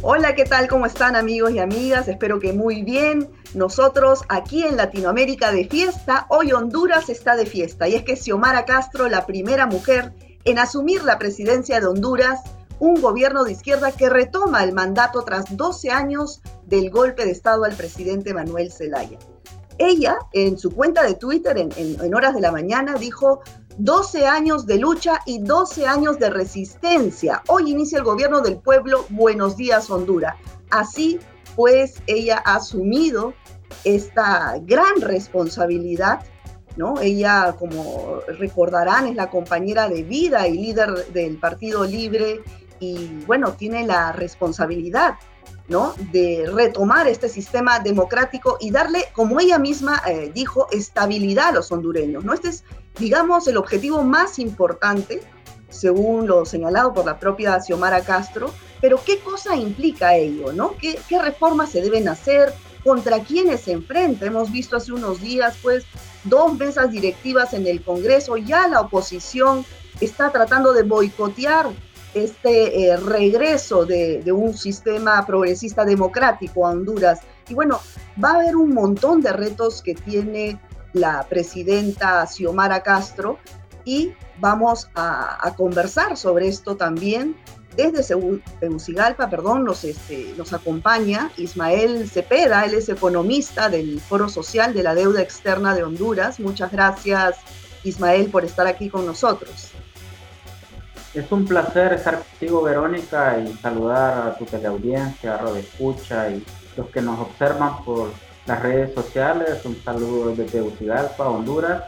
Hola, ¿qué tal? ¿Cómo están amigos y amigas? Espero que muy bien. Nosotros aquí en Latinoamérica de fiesta, hoy Honduras está de fiesta y es que Xiomara Castro, la primera mujer en asumir la presidencia de Honduras, un gobierno de izquierda que retoma el mandato tras 12 años del golpe de Estado al presidente Manuel Zelaya. Ella, en su cuenta de Twitter, en, en horas de la mañana, dijo, 12 años de lucha y 12 años de resistencia. Hoy inicia el gobierno del pueblo. Buenos días, Honduras. Así pues, ella ha asumido esta gran responsabilidad, ¿no? Ella, como recordarán, es la compañera de vida y líder del Partido Libre y, bueno, tiene la responsabilidad ¿no? de retomar este sistema democrático y darle, como ella misma eh, dijo, estabilidad a los hondureños. ¿no? Este es, digamos, el objetivo más importante, según lo señalado por la propia Xiomara Castro, pero ¿qué cosa implica ello? ¿no? ¿Qué, ¿Qué reformas se deben hacer? ¿Contra quiénes se enfrenta? Hemos visto hace unos días, pues, dos mesas directivas en el Congreso, ya la oposición está tratando de boicotear este eh, regreso de, un sistema progresista democrático a Honduras. Y bueno, va a haber un montón de retos que tiene la presidenta Xiomara Castro y vamos a, conversar sobre esto también. Desde Tegucigalpa, perdón, nos, este, nos acompaña Ismael Cepeda, él es economista del Foro Social de la Deuda Externa de Honduras. Muchas gracias, Ismael, por estar aquí con nosotros. Es un placer estar contigo, Verónica, y saludar a tu teleaudiencia, a Radio Escucha y los que nos observan por las redes sociales. Un saludo desde Tegucigalpa, Honduras.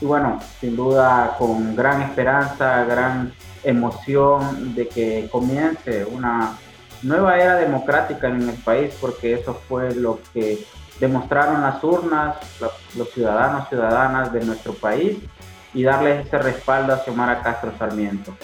Y bueno, sin duda con gran esperanza, gran emoción de que comience una nueva era democrática en el país, porque eso fue lo que demostraron las urnas, los ciudadanos, ciudadanas de nuestro país y darles ese respaldo a Xiomara Castro Sarmiento.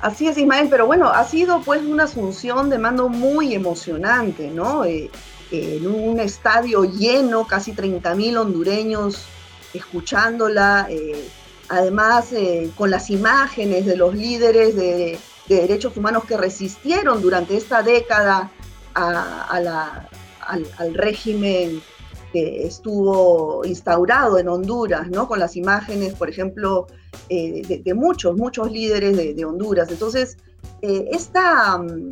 Así es, Ismael, pero bueno, ha sido pues una asunción de mando muy emocionante, ¿no? Eh, en un estadio lleno, casi 30 mil hondureños escuchándola, eh, además eh, con las imágenes de los líderes de, derechos humanos que resistieron durante esta década al régimen que estuvo instaurado en Honduras, ¿no? Con las imágenes, por ejemplo, eh, de, muchos, muchos líderes de, Honduras. Entonces, eh, mm,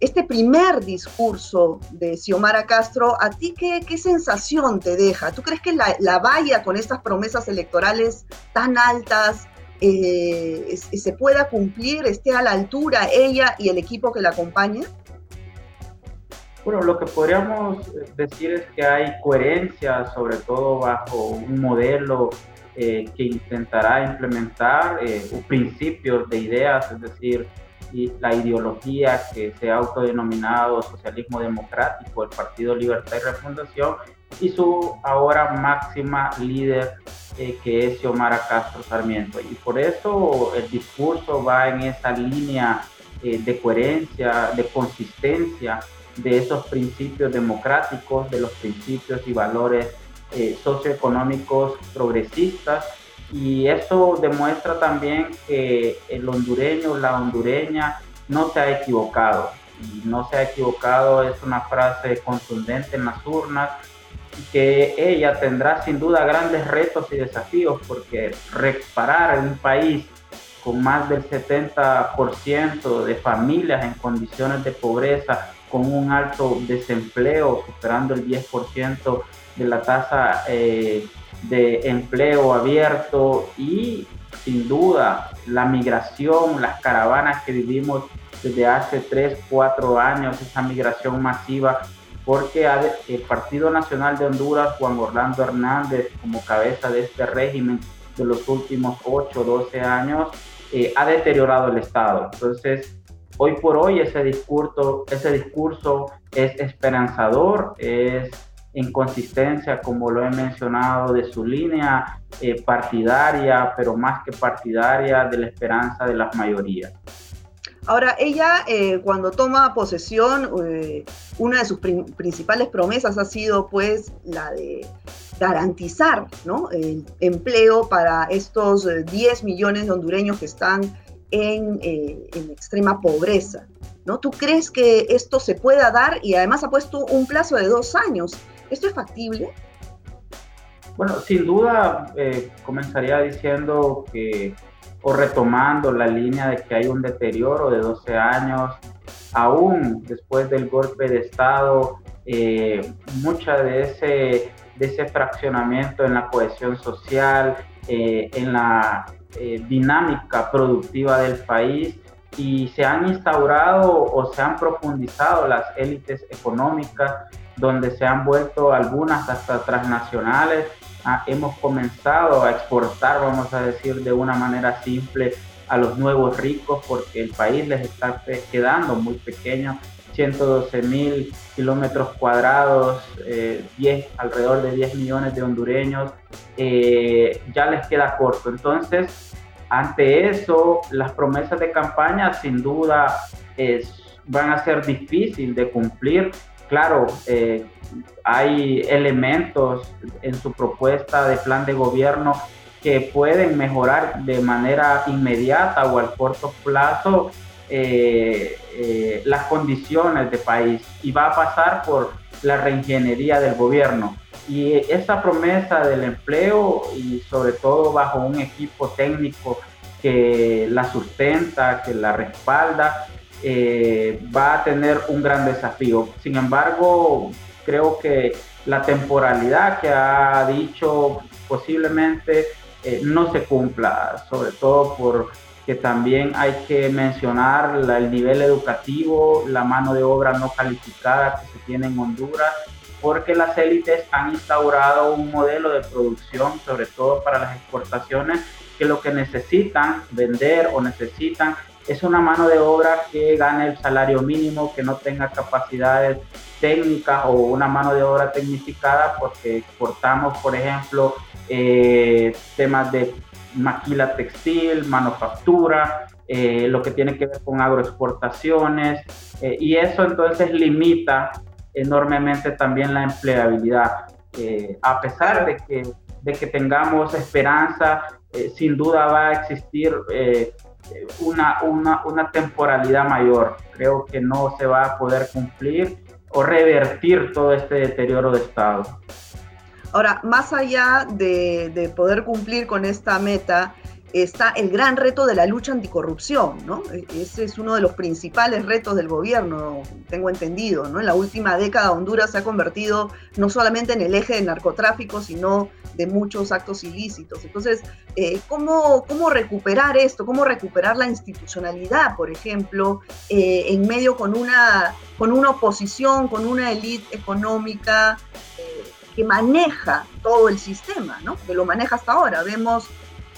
este primer discurso de Xiomara Castro, ¿a ti qué, sensación te deja? ¿Tú crees que la, la valla con estas promesas electorales tan altas eh, se pueda cumplir, esté a la altura ella y el equipo que la acompaña? Bueno, lo que podríamos decir es que hay coherencia, sobre todo bajo un modelo eh, que intentará implementar eh, principios de ideas, es decir, y la ideología que se ha autodenominado socialismo democrático, el Partido Libertad y Refundación, y su ahora máxima líder, eh, que es Xiomara Castro Sarmiento. Y por eso el discurso va en esa línea de coherencia, de consistencia de esos principios democráticos, de los principios y valores eh, socioeconómicos progresistas. Y eso demuestra también que el hondureño, la hondureña, no se ha equivocado. Y no se ha equivocado es una frase contundente en las urnas que ella tendrá sin duda grandes retos y desafíos porque reparar un país con más del 70% de familias en condiciones de pobreza con un alto desempleo, superando el 10% de la tasa eh, de empleo abierto y sin duda la migración, las caravanas que vivimos desde hace 3, 4 años, esa migración masiva, porque el Partido Nacional de Honduras, Juan Orlando Hernández, como cabeza de este régimen de los últimos 8, 12 años, eh, ha deteriorado el Estado. Entonces, hoy por hoy ese discurso, es esperanzador, es en consistencia, como lo he mencionado, de su línea eh, partidaria, pero más que partidaria, de la esperanza de las mayorías. Ahora, ella eh, cuando toma posesión, eh, una de sus principales promesas ha sido pues la de garantizar el empleo para estos 10 millones de hondureños que están en, en extrema pobreza. ¿no? ¿Tú crees que esto se pueda dar? Y además ha puesto un plazo de dos años. ¿Esto es factible? Bueno, sin duda eh, comenzaría diciendo que, o retomando la línea de que hay un deterioro de 12 años, aún después del golpe de Estado, eh, mucha de ese, de ese fraccionamiento en la cohesión social, eh, en la dinámica productiva del país, y se han instaurado o se han profundizado las élites económicas, donde se han vuelto algunas hasta transnacionales Ah, hemos comenzado a exportar, vamos a decir de una manera simple, a los nuevos ricos porque el país les está quedando muy pequeño. 112 mil kilómetros cuadrados, 10, eh, alrededor de 10 millones de hondureños, eh, ya les queda corto. Entonces, ante eso, las promesas de campaña sin duda van a ser difíciles de cumplir. Claro, eh, hay elementos en su propuesta de plan de gobierno que pueden mejorar de manera inmediata o al corto plazo eh, eh, las condiciones de país y va a pasar por la reingeniería del gobierno. Y esa promesa del empleo y sobre todo bajo un equipo técnico que la sustenta, que la respalda, eh, va a tener un gran desafío. Sin embargo, creo que la temporalidad que ha dicho posiblemente eh, no se cumpla, sobre todo porque también hay que mencionar el nivel educativo, la mano de obra no calificada que se tiene en Honduras, porque las élites han instaurado un modelo de producción, sobre todo para las exportaciones, que lo que necesitan vender o necesitan es una mano de obra que gane el salario mínimo, que no tenga capacidades técnicas o una mano de obra tecnificada, porque exportamos, por ejemplo, eh, temas de maquila textil, manufactura, eh, lo que tiene que ver con agroexportaciones, eh, y eso entonces limita enormemente también la empleabilidad. a pesar de que, de que tengamos esperanza, sin duda va a existir una, una, una temporalidad mayor. Creo que no se va a poder cumplir o revertir todo este deterioro de Estado. Ahora, más allá de, de, poder cumplir con esta meta, está el gran reto de la lucha anticorrupción, ¿no? E, ese es uno de los principales retos del gobierno, tengo entendido, ¿no? En la última década Honduras se ha convertido no solamente en el eje del narcotráfico, sino de muchos actos ilícitos. Entonces, eh, ¿cómo, ¿cómo, recuperar esto? ¿Cómo recuperar la institucionalidad, por ejemplo, eh, en medio con una, con una oposición, con una élite económica que maneja todo el sistema, ¿no? Que lo maneja hasta ahora. Vemos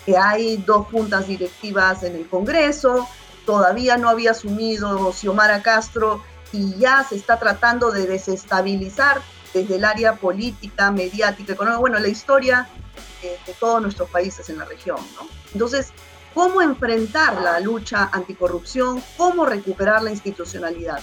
que hay dos juntas directivas en el Congreso, todavía no había asumido Xiomara Castro y ya se está tratando de desestabilizar desde el área política, mediática, económica, bueno, la historia de, todos nuestros países en la región, ¿no? Entonces, ¿cómo enfrentar la lucha anticorrupción? ¿Cómo recuperar la institucionalidad?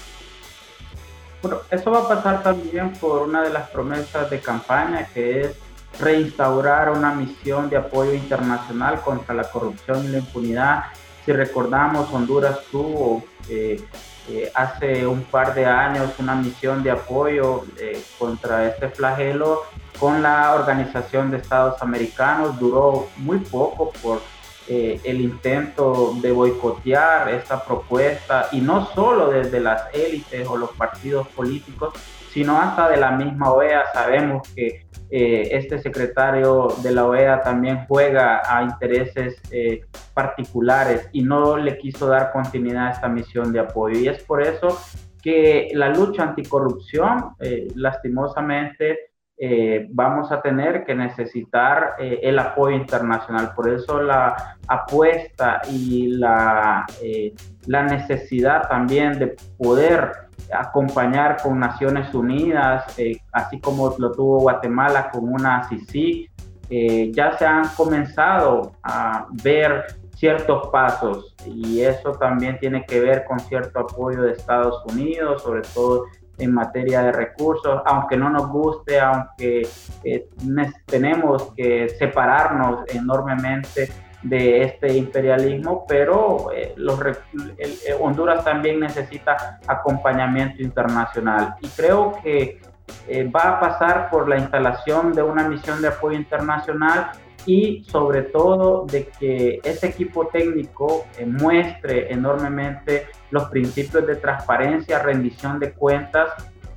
Bueno, eso va a pasar también por una de las promesas de campaña, que es reinstaurar una misión de apoyo internacional contra la corrupción y la impunidad. Si recordamos, Honduras tuvo eh, eh, hace un par de años una misión de apoyo eh, contra este flagelo con la Organización de Estados Americanos. Duró muy poco por el intento de boicotear esta propuesta y no solo desde las élites o los partidos políticos, sino hasta de la misma OEA. Sabemos que eh, este secretario de la OEA también juega a intereses eh, particulares y no le quiso dar continuidad a esta misión de apoyo. Y es por eso que la lucha anticorrupción, eh, vamos a tener que necesitar el apoyo internacional. Por eso la apuesta y la, la necesidad también de poder acompañar con Naciones Unidas, eh, así como lo tuvo Guatemala con una CICI. Eh, ya se han comenzado a ver ciertos pasos y eso también tiene que ver con cierto apoyo de Estados Unidos, sobre todo en materia de recursos, aunque no nos guste, aunque eh, tenemos que separarnos enormemente de este imperialismo, pero eh, Honduras también necesita acompañamiento internacional. Y creo que va a pasar por la instalación de una misión de apoyo internacional y sobre todo de que ese equipo técnico eh, muestre enormemente los principios de transparencia, rendición de cuentas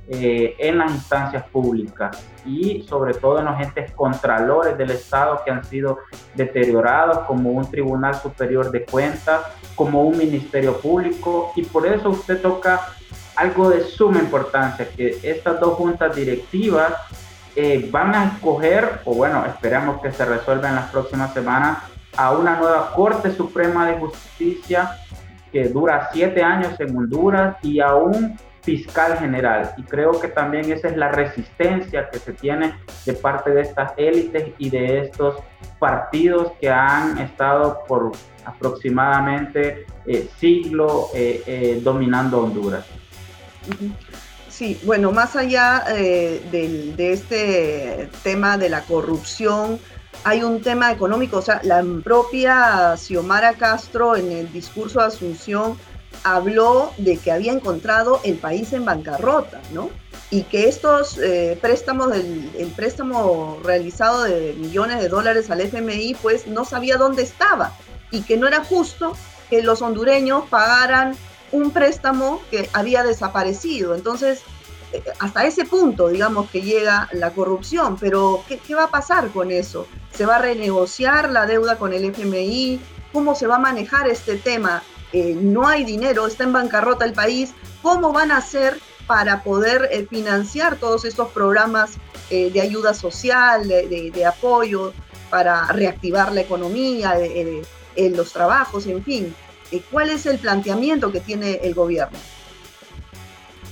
eh, en las instancias públicas y sobre todo en los entes contralores del Estado que han sido deteriorados como un Tribunal Superior de Cuentas, como un Ministerio Público. Y por eso usted toca algo de suma importancia, que estas dos juntas directivas eh, van a escoger, o bueno, esperamos que se resuelva en las próximas semanas, a una nueva Corte Suprema de Justicia que dura siete años en Honduras y a un fiscal general. Y creo que también esa es la resistencia que se tiene de parte de estas élites y de estos partidos que han estado por aproximadamente eh, siglo eh, eh, dominando Honduras. Sí, bueno, más allá eh, de este tema de la corrupción, hay un tema económico, o sea, la propia Xiomara Castro en el discurso de Asunción habló de que había encontrado el país en bancarrota, ¿no? Y que estos eh, préstamos, el, préstamo realizado de millones de dólares al FMI, pues no sabía dónde estaba y que no era justo que los hondureños pagaran un préstamo que había desaparecido. Entonces, hasta ese punto, digamos, que llega la corrupción, pero ¿qué, va a pasar con eso? ¿Se va a renegociar la deuda con el FMI? ¿Cómo se va a manejar este tema? Eh, no hay dinero, está en bancarrota el país. ¿Cómo van a hacer para poder eh, financiar todos estos programas de ayuda social, de, apoyo, para reactivar la economía, los trabajos, en fin? Eh, ¿Cuál es el planteamiento que tiene el gobierno?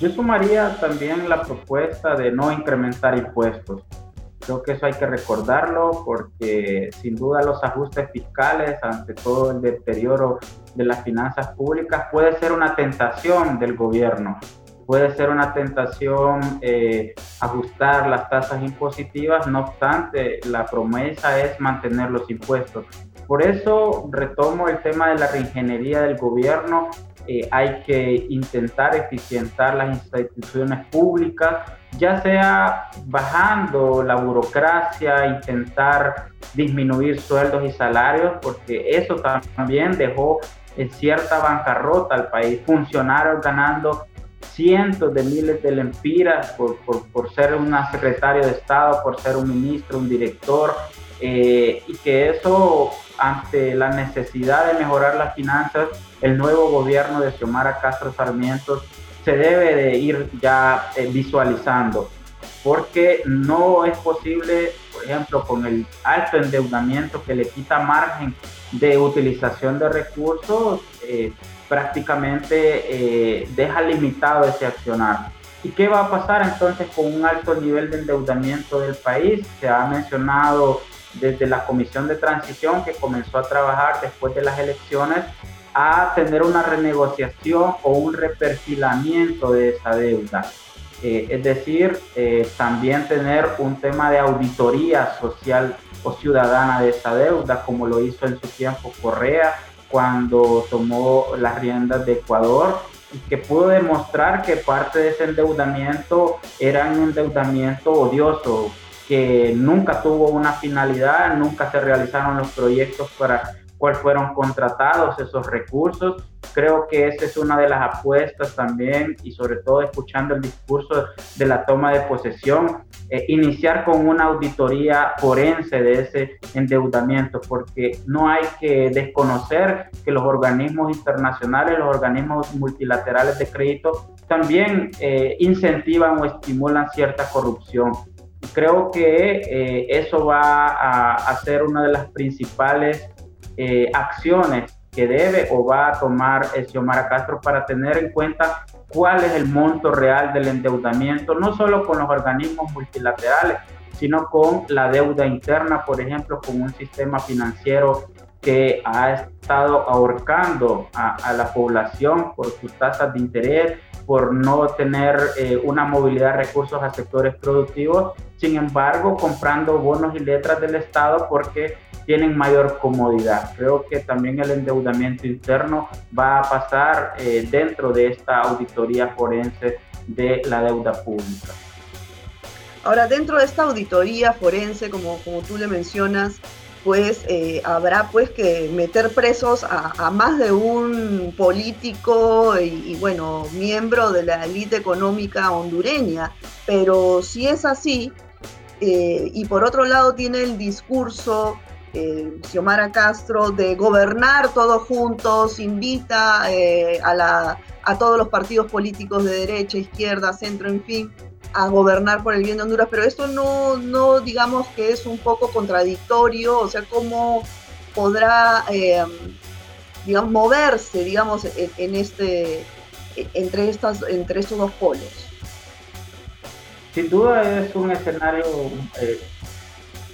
Yo sumaría también la propuesta de no incrementar impuestos. Creo que eso hay que recordarlo porque sin duda los ajustes fiscales ante todo el deterioro de las finanzas públicas puede ser una tentación del gobierno. Puede ser una tentación eh, ajustar las tasas impositivas, no obstante, la promesa es mantener los impuestos. Por eso retomo el tema de la reingeniería del gobierno. Eh, hay que intentar eficientar las instituciones públicas, ya sea bajando la burocracia, intentar disminuir sueldos y salarios, porque eso también dejó en cierta bancarrota al país. Funcionarios ganando cientos de miles de lempiras por, por, ser una secretaria de Estado, por ser un ministro, un director, eh, y que eso ante la necesidad de mejorar las finanzas, el nuevo gobierno de Xiomara Castro Sarmiento se debe de ir ya eh, visualizando, porque no es posible, por ejemplo, con el alto endeudamiento que le quita margen de utilización de recursos, eh, prácticamente eh, deja limitado ese accionar. ¿Y qué va a pasar entonces con un alto nivel de endeudamiento del país? Se ha mencionado desde la comisión de transición que comenzó a trabajar después de las elecciones a tener una renegociación o un reperfilamiento de esa deuda. Eh, es decir, eh, también tener un tema de auditoría social o ciudadana de esa deuda, como lo hizo en su tiempo Correa cuando tomó las riendas de Ecuador y que pudo demostrar que parte de ese endeudamiento era un endeudamiento odioso, que nunca tuvo una finalidad, nunca se realizaron los proyectos para cuál fueron contratados esos recursos. Creo que esa es una de las apuestas también y sobre todo escuchando el discurso de la toma de posesión, eh, iniciar con una auditoría forense de ese endeudamiento, porque no hay que desconocer que los organismos internacionales, los organismos multilaterales de crédito también eh, incentivan o estimulan cierta corrupción creo que eh, eso va a, ser una de las principales eh, acciones que debe o va a tomar Xiomara Castro para tener en cuenta cuál es el monto real del endeudamiento, no solo con los organismos multilaterales, sino con la deuda interna, por ejemplo, con un sistema financiero que ha estado ahorcando a, a la población por sus tasas de interés, por no tener eh, una movilidad de recursos a sectores productivos, sin embargo comprando bonos y letras del Estado porque tienen mayor comodidad. Creo que también el endeudamiento interno va a pasar eh, dentro de esta auditoría forense de la deuda pública. Ahora, dentro de esta auditoría forense, como, como tú le mencionas, pues habrá pues que meter presos a, más de un político y, bueno, miembro de la élite económica hondureña. Pero si es así, eh, y por otro lado tiene el discurso eh, Xiomara Castro de gobernar todos juntos, invita eh, a, la, a todos los partidos políticos de derecha, izquierda, centro, en fin, a gobernar por el bien de Honduras, pero esto no, no digamos que es un poco contradictorio, o sea, cómo podrá, eh, digamos, moverse, digamos, en, este, entre, estas, entre estos dos polos. Sin duda es un escenario eh,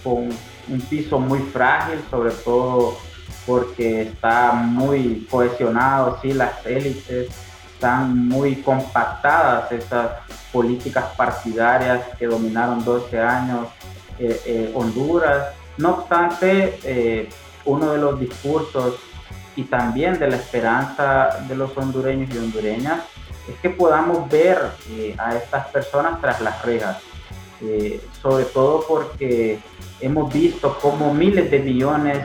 con un piso muy frágil, sobre todo porque está muy cohesionado, sí, las élites están muy compactadas, esas políticas partidarias que dominaron 12 años eh, eh, Honduras. No obstante, eh, uno de los discursos y también de la esperanza de los hondureños y hondureñas es que podamos ver a estas personas tras las rejas, sobre todo porque hemos visto cómo miles de millones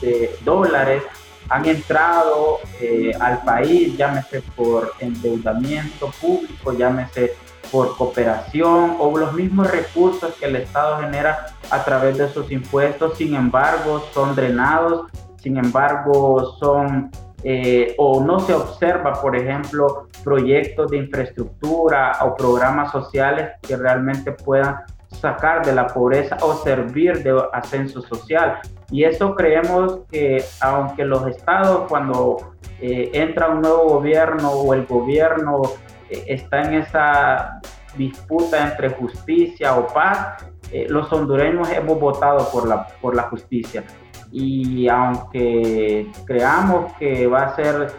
de dólares han entrado eh, al país, llámese por endeudamiento público, llámese por cooperación o los mismos recursos que el Estado genera a través de sus impuestos, sin embargo son drenados, sin embargo son eh, o no se observa, por ejemplo, proyectos de infraestructura o programas sociales que realmente puedan sacar de la pobreza o servir de ascenso social. Y eso creemos que aunque los estados cuando eh, entra un nuevo gobierno o el gobierno eh, está en esa disputa entre justicia o paz, eh, los hondureños hemos votado por la, por la justicia. Y aunque creamos que va a ser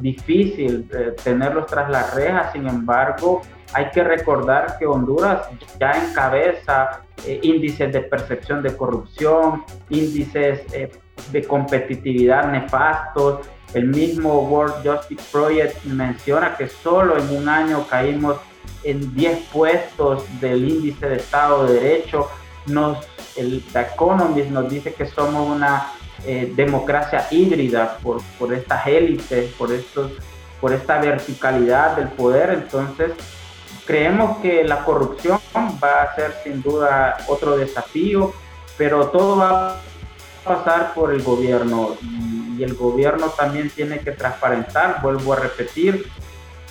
difícil tenerlos tras las rejas, sin embargo, hay que recordar que Honduras ya encabeza eh, índices de percepción de corrupción, índices eh, de competitividad nefastos. El mismo World Justice Project menciona que solo en un año caímos en 10 puestos del índice de Estado de Derecho. Nos, el The Economist nos dice que somos una eh, democracia híbrida por, por estas élites, por, estos, por esta verticalidad del poder. Entonces, Creemos que la corrupción va a ser sin duda otro desafío, pero todo va a pasar por el gobierno y el gobierno también tiene que transparentar, vuelvo a repetir,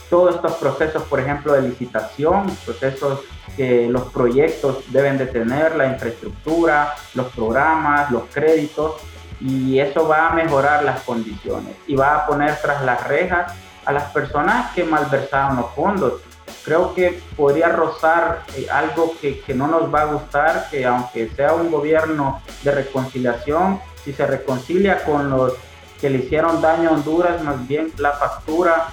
todos estos procesos, por ejemplo, de licitación, procesos que los proyectos deben de tener, la infraestructura, los programas, los créditos, y eso va a mejorar las condiciones y va a poner tras las rejas a las personas que malversaron los fondos creo que podría rozar eh, algo que, que, no nos va a gustar, que aunque sea un gobierno de reconciliación, si se reconcilia con los que le hicieron daño a Honduras, más bien la factura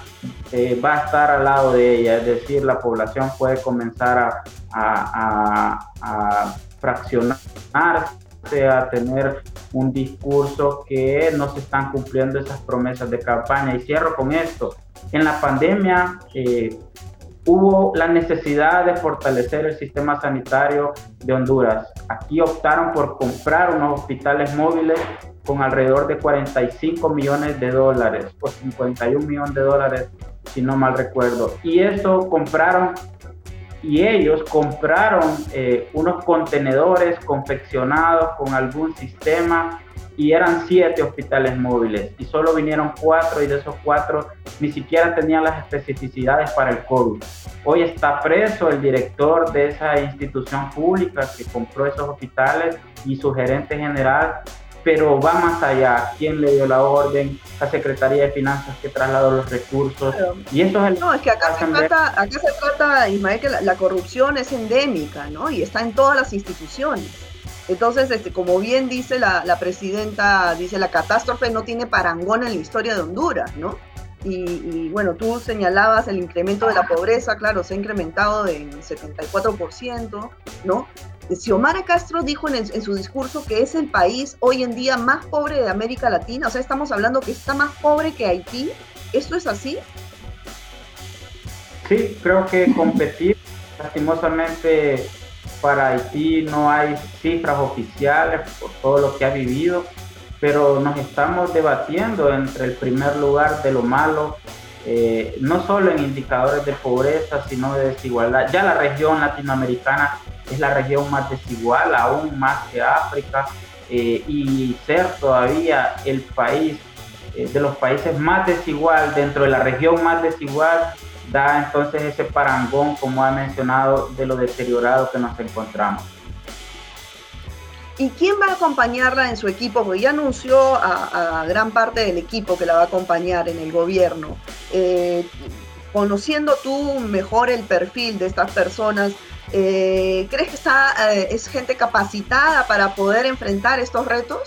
eh, va a estar al lado de ella, es decir, la población puede comenzar a, a, a, fraccionarse, a tener un discurso que no se están cumpliendo esas promesas de campaña. Y cierro con esto. En la pandemia, eh, hubo la necesidad de fortalecer el sistema sanitario de Honduras. Aquí optaron por comprar unos hospitales móviles con alrededor de 45 millones de dólares o 51 millones de dólares, si no mal recuerdo. Y eso compraron y ellos compraron eh, unos contenedores confeccionados con algún sistema y eran siete hospitales móviles y solo vinieron cuatro y de esos cuatro ni siquiera tenían las especificidades para el COVID. Hoy está preso el director de esa institución pública que compró esos hospitales y su gerente general, pero va más allá. ¿Quién le dio la orden? La Secretaría de Finanzas que trasladó los recursos. Y eso es No, es que acá se, trata, acá se trata, Ismael, que la, la corrupción es endémica, ¿no? Y está en todas las instituciones. Entonces, este, como bien dice la, presidenta, dice, la catástrofe no tiene parangón en la historia de Honduras, ¿no? Y, bueno, tú señalabas el incremento de la pobreza, claro, se ha incrementado en 74%, ¿no? Xiomara Castro dijo en, su discurso que es el país hoy en día más pobre de América Latina, o sea, estamos hablando que está más pobre que Haití. ¿Esto es así? Sí, creo que competir, lastimosamente, para Haití no hay cifras oficiales por todo lo que ha vivido, pero nos estamos debatiendo entre el primer lugar de lo malo, eh, no solo en indicadores de pobreza, sino de desigualdad. Ya la región latinoamericana es la región más desigual, aún más que África, eh, y ser todavía el país eh, de los países más desigual, dentro de la región más desigual, da entonces ese parangón, como ha mencionado, de lo deteriorado que nos encontramos. ¿Y quién va a acompañarla en su equipo? Porque ya anunció a, gran parte del equipo que la va a acompañar en el gobierno. Eh, conociendo tú mejor el perfil de estas personas, eh, ¿crees que está, eh, es gente capacitada para poder enfrentar estos retos?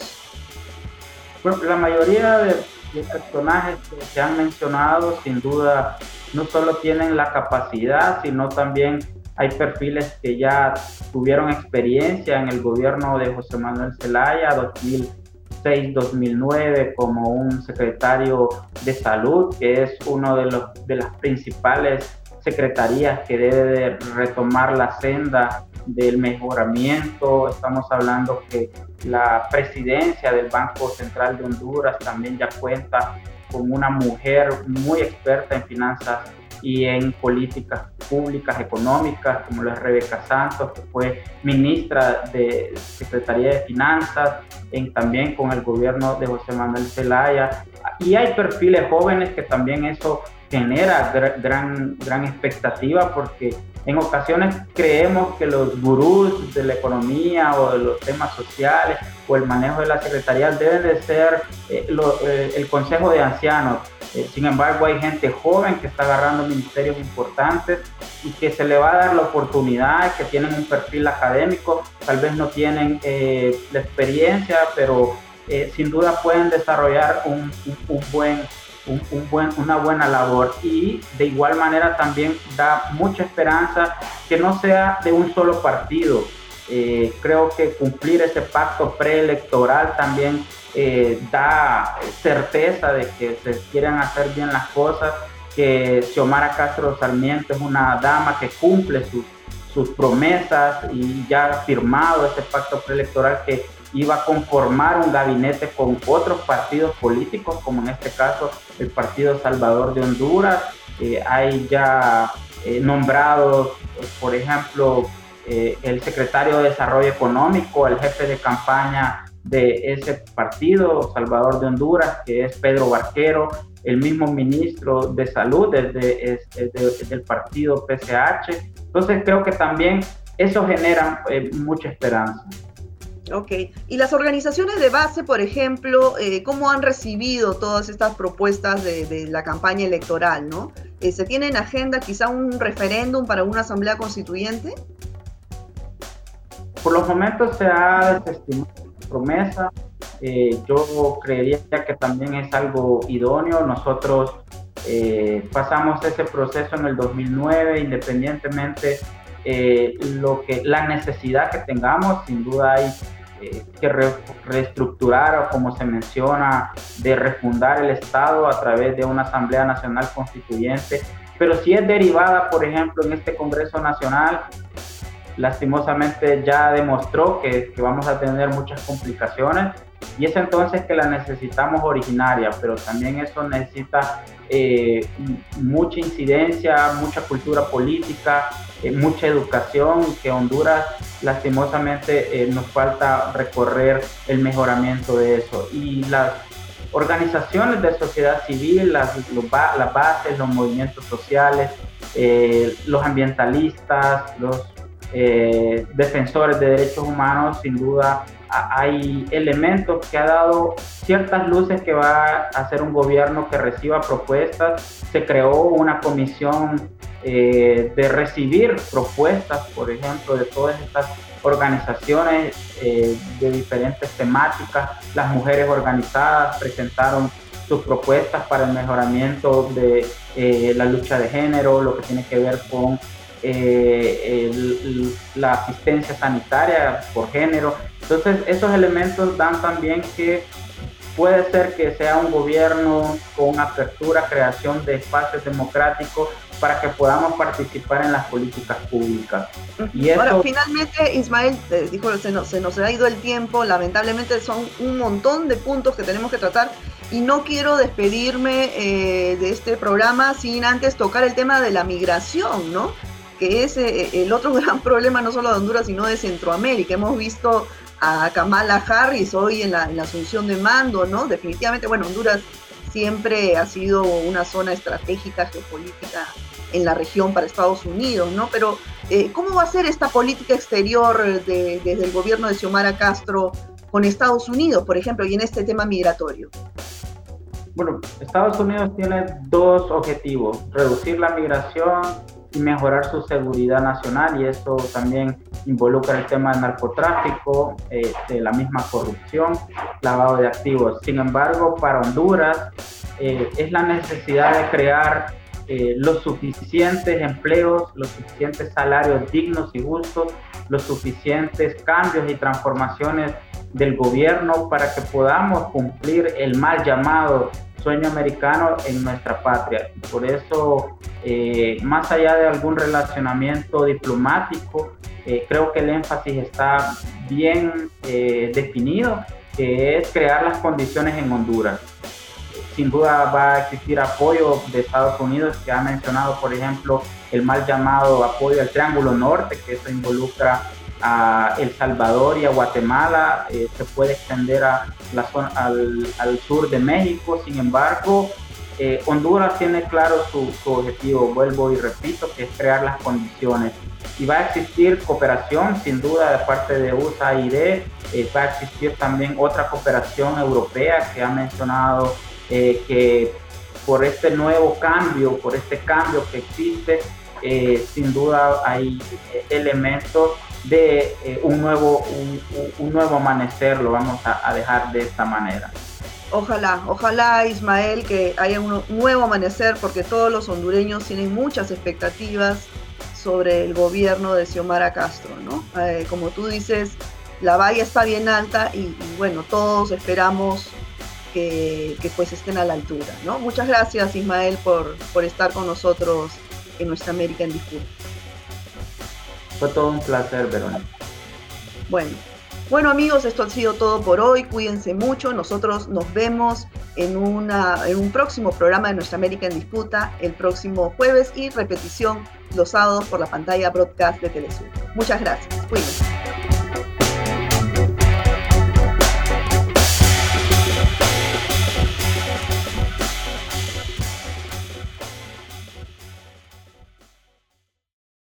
Bueno, la mayoría de, de personajes que se han mencionado, sin duda, no solo tienen la capacidad, sino también hay perfiles que ya tuvieron experiencia en el gobierno de José Manuel Zelaya 2006-2009 como un secretario de salud, que es uno de, los, de las principales secretarías que debe de retomar la senda del mejoramiento. Estamos hablando que la presidencia del Banco Central de Honduras también ya cuenta con una mujer muy experta en finanzas y en políticas públicas económicas, como la Rebeca Santos, que fue ministra de Secretaría de Finanzas, en, también con el gobierno de José Manuel Zelaya. Y hay perfiles jóvenes que también eso genera gran, gran expectativa porque en ocasiones creemos que los gurús de la economía o de los temas sociales o el manejo de la secretaría deben de ser eh, eh, el consejo de ancianos. Eh, sin embargo, hay gente joven que está agarrando ministerios importantes y que se le va a dar la oportunidad, que tienen un perfil académico, tal vez no tienen la experiencia, pero sin duda pueden desarrollar un, buen, un, una buena labor. Y de igual manera también da mucha esperanza que no sea de un solo partido. creo que cumplir ese pacto preelectoral también eh, da certeza de que se quieren hacer bien las cosas, que Xiomara Castro Sarmiento es una dama que cumple sus, sus promesas y ya ha firmado ese pacto preelectoral que iba a conformar un gabinete con otros partidos políticos, como en este caso el Partido Salvador de Honduras. Eh, hay ya eh, nombrados, por ejemplo, el secretario de Desarrollo Económico, el jefe de campaña de ese partido, Salvador de Honduras, que es Pedro Barquero, el mismo ministro de Salud desde, el partido PCH. Entonces creo que también eso genera eh, mucha esperanza. Ok, y las organizaciones de base, por ejemplo, eh, ¿cómo han recibido todas estas propuestas de, la campaña electoral? ¿no? Eh, ¿Se tiene en agenda quizá un referéndum para una asamblea constituyente? Por los momentos se ha desestimado promesa. Eh, yo creería que también es algo idóneo. Nosotros pasamos ese proceso en el 2009, independientemente eh, lo que la necesidad que tengamos, sin duda hay que reestructurar o como se menciona, de refundar el Estado a través de una Asamblea Nacional Constituyente, pero si es derivada, por ejemplo, en este Congreso Nacional, lastimosamente ya demostró que, vamos a tener muchas complicaciones y es entonces que la necesitamos originaria, pero también eso necesita eh, mucha incidencia, mucha cultura política, eh, mucha educación que Honduras lastimosamente eh, nos falta recorrer el mejoramiento de eso. Y las organizaciones de sociedad civil, las, las bases, los movimientos sociales, los ambientalistas, los eh, defensores de derechos humanos, sin duda hay elementos que ha dado ciertas luces que va a hacer un gobierno que reciba propuestas. Se creó una comisión eh, de recibir propuestas, por ejemplo, de todas estas organizaciones eh, de diferentes temáticas. Las mujeres organizadas presentaron sus propuestas para el mejoramiento de la lucha de género, lo que tiene que ver con eh, la asistencia sanitaria por género. Entonces, esos elementos dan también que puede ser que sea un gobierno con apertura, creación de espacios democráticos para que podamos participar en las políticas públicas. Y Ahora, finalmente, Ismael, eh, dijo, se nos, se nos ha ido el tiempo, lamentablemente son un montón de puntos que tenemos que tratar y no quiero despedirme eh, de este programa sin antes tocar el tema de la migración, ¿no? Que es eh, el otro gran problema no solo de Honduras, sino de Centroamérica. Hemos visto a Kamala Harris hoy en la, asunción de mando, ¿no? Definitivamente, bueno, Honduras siempre ha sido una zona estratégica geopolítica en la región para Estados Unidos, ¿no? Pero eh, ¿cómo va a ser esta política exterior desde el gobierno de Xiomara Castro con Estados Unidos, por ejemplo, y en este tema migratorio? Bueno, Estados Unidos tiene dos objetivos, reducir la migración y mejorar su seguridad nacional y eso también involucra el tema del narcotráfico, de la misma corrupción, lavado de activos. Sin embargo, para Honduras eh, es la necesidad de crear eh, los suficientes empleos, los suficientes salarios dignos y justos, los suficientes cambios y transformaciones del gobierno para que podamos cumplir el mal llamado sueño americano en nuestra patria. Por eso, eh, más allá de algún relacionamiento diplomático, eh, creo que el énfasis está bien definido, que es crear las condiciones en Honduras sin duda va a existir apoyo de Estados Unidos, que ha mencionado, por ejemplo, el mal llamado apoyo al Triángulo Norte, que eso involucra a El Salvador y a Guatemala, eh, se puede extender a la zona, al, sur de México, sin embargo, eh, Honduras tiene claro su, objetivo, vuelvo y repito, que es crear las condiciones. Y va a existir cooperación, sin duda, de parte de USAID, eh, va a existir también otra cooperación europea que ha mencionado eh, que por este nuevo cambio, por este cambio que existe, sin duda hay elementos de eh, un, nuevo, un, nuevo amanecer, lo vamos a, dejar de esta manera. Ojalá, ojalá Ismael que haya un nuevo amanecer porque todos los hondureños tienen muchas expectativas sobre el gobierno de Xiomara Castro, ¿no? como tú dices, la valla está bien alta y, y bueno, todos esperamos que, pues estén a la altura. ¿no? Muchas gracias Ismael por, por estar con nosotros en nuestra América en Discurso. Fue todo un placer, Verónica. Bueno, bueno amigos, esto ha sido todo por hoy. Cuídense mucho. Nosotros nos vemos en, una, en un próximo programa de Nuestra América en Disputa el próximo jueves y repetición los sábados por la pantalla broadcast de Telesur. Muchas gracias. Cuídense.